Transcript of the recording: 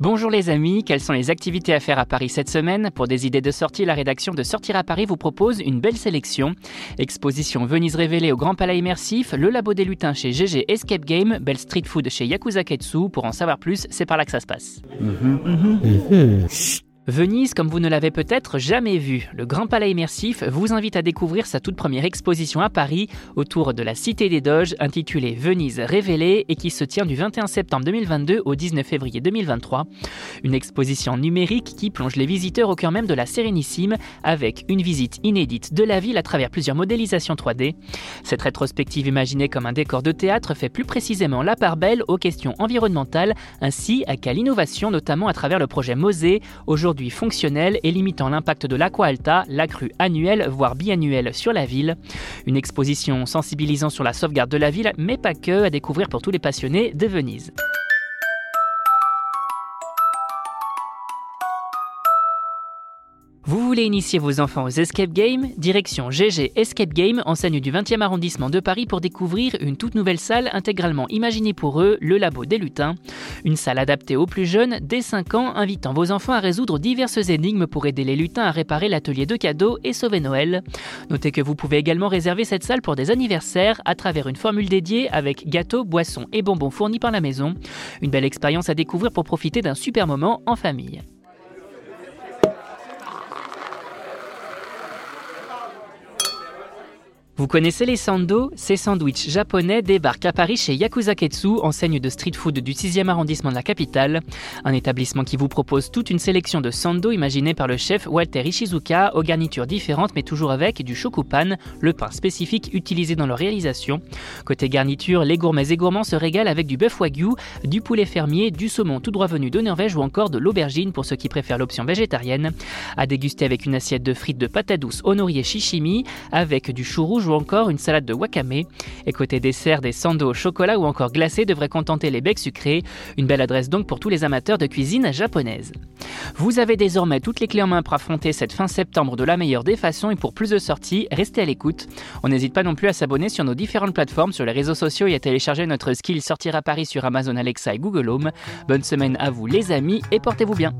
Bonjour les amis, quelles sont les activités à faire à Paris cette semaine? Pour des idées de sortie, la rédaction de Sortir à Paris vous propose une belle sélection. Exposition Venise révélée au Grand Palais Immersif, le Labo des Lutins chez GG Escape Game, Belle Street Food chez Yakuza Ketsu. Pour en savoir plus, c'est par là que ça se passe. Venise, comme vous ne l'avez peut-être jamais vu, le Grand Palais Immersif vous invite à découvrir sa toute première exposition à Paris autour de la Cité des Doges intitulée Venise révélée et qui se tient du 21 septembre 2022 au 19 février 2023. Une exposition numérique qui plonge les visiteurs au cœur même de la Sérénissime avec une visite inédite de la ville à travers plusieurs modélisations 3D. Cette rétrospective imaginée comme un décor de théâtre fait plus précisément la part belle aux questions environnementales ainsi qu'à l'innovation notamment à travers le projet Mosée, aujourd'hui fonctionnel et limitant l'impact de l'Aqua Alta, la crue annuelle voire biannuelle sur la ville. Une exposition sensibilisant sur la sauvegarde de la ville, mais pas que, à découvrir pour tous les passionnés de Venise. Vous voulez initier vos enfants aux escape games? Direction GG Escape Game, enseigne du 20e arrondissement de Paris pour découvrir une toute nouvelle salle intégralement imaginée pour eux, le Labo des Lutins. Une salle adaptée aux plus jeunes, dès 5 ans, invitant vos enfants à résoudre diverses énigmes pour aider les lutins à réparer l'atelier de cadeaux et sauver Noël. Notez que vous pouvez également réserver cette salle pour des anniversaires à travers une formule dédiée avec gâteaux, boissons et bonbons fournis par la maison. Une belle expérience à découvrir pour profiter d'un super moment en famille. Vous connaissez les sando? Ces sandwichs japonais débarquent à Paris chez Yakuza Ketsu, enseigne de street food du 6e arrondissement de la capitale. Un établissement qui vous propose toute une sélection de sando imaginés par le chef Walter Ishizuka, aux garnitures différentes mais toujours avec du shokupan, le pain spécifique utilisé dans leur réalisation. Côté garniture, les gourmets et gourmands se régalent avec du bœuf wagyu, du poulet fermier, du saumon tout droit venu de Norvège ou encore de l'aubergine pour ceux qui préfèrent l'option végétarienne. À déguster avec une assiette de frites de patates douces honorier shishimi, avec du chou rouge ou encore une salade de wakame. Et côté dessert, des sando au chocolat ou encore glacés devraient contenter les becs sucrés. Une belle adresse donc pour tous les amateurs de cuisine japonaise. Vous avez désormais toutes les clés en main pour affronter cette fin septembre de la meilleure des façons et pour plus de sorties, restez à l'écoute. On n'hésite pas non plus à s'abonner sur nos différentes plateformes, sur les réseaux sociaux et à télécharger notre skill Sortir à Paris sur Amazon Alexa et Google Home. Bonne semaine à vous les amis et portez-vous bien.